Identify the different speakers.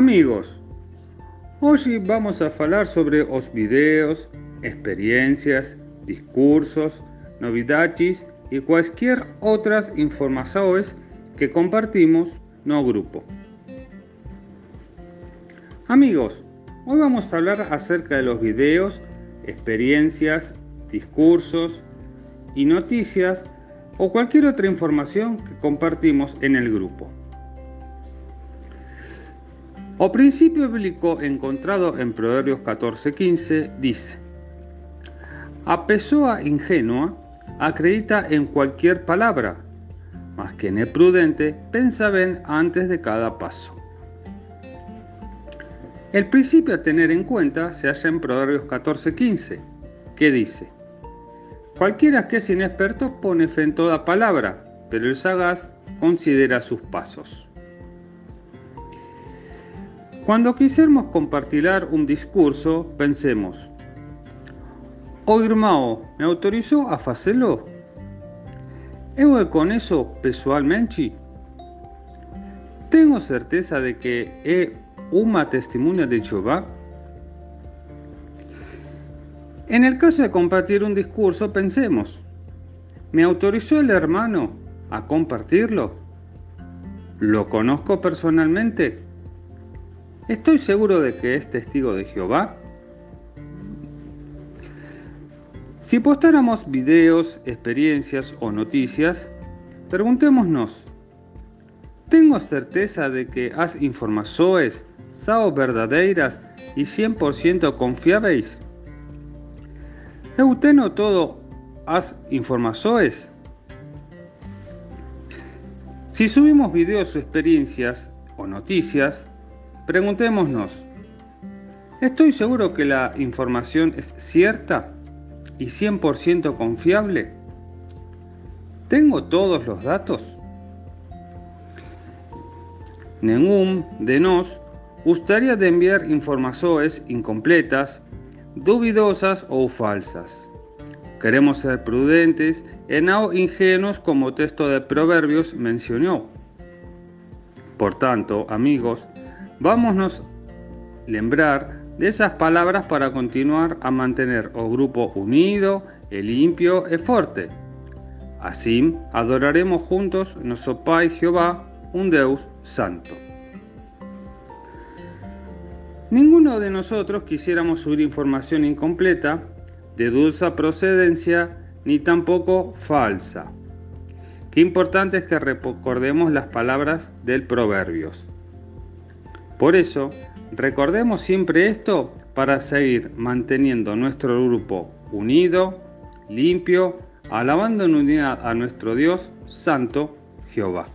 Speaker 1: Amigos, hoy vamos a hablar sobre los videos, experiencias, discursos, novidades y cualquier otras informaciones que compartimos no grupo. Amigos, hoy vamos a hablar acerca de los videos, experiencias, discursos y noticias o cualquier otra información que compartimos en el grupo. O principio bíblico encontrado en Proverbios 14:15 dice: A pessoa ingenua acredita en cualquier palabra, mas quien es prudente pensa bien antes de cada paso. El principio a tener en cuenta se halla en Proverbios 14:15, que dice: Cualquiera que es inexperto pone fe en toda palabra, pero el sagaz considera sus pasos. Cuando quisiéramos compartir un discurso, pensemos, ¿o irmão me autorizó a? ¿Eu con eso pessoalmente? ¿Tengo certeza de que es una testimonio de Jehová? En el caso de compartir un discurso, pensemos, ¿me autorizó el hermano a compartirlo? ¿Lo conozco personalmente? ¿Estoy seguro de que es testigo de Jehová? Si postáramos videos, experiencias o noticias, preguntémonos, ¿tengo certeza de que las informaciones son verdaderas y 100% confiables? ¿Eu tengo todo las informaciones? Si subimos videos experiencias o noticias, Preguntémonos, ¿estoy seguro que la información es cierta y 100% confiable? ¿Tengo todos los datos? Ningún de nos gustaría enviar informaciones incompletas, duvidosas o falsas. Queremos ser prudentes y no ingenuos como texto de Proverbios mencionó. Por tanto, amigos, Vámonos lembrar de esas palabras para continuar a mantener o grupo unido, e limpio e fuerte. Así adoraremos juntos nuestro Pai Jehová, un Deus santo. Ninguno de nosotros quisiéramos subir información incompleta, de dulce procedencia, ni tampoco falsa. Qué importante es que recordemos las palabras del Proverbios. Por eso, recordemos siempre esto para seguir manteniendo nuestro grupo unido, limpio, alabando en unidad a nuestro Dios Santo Jehová.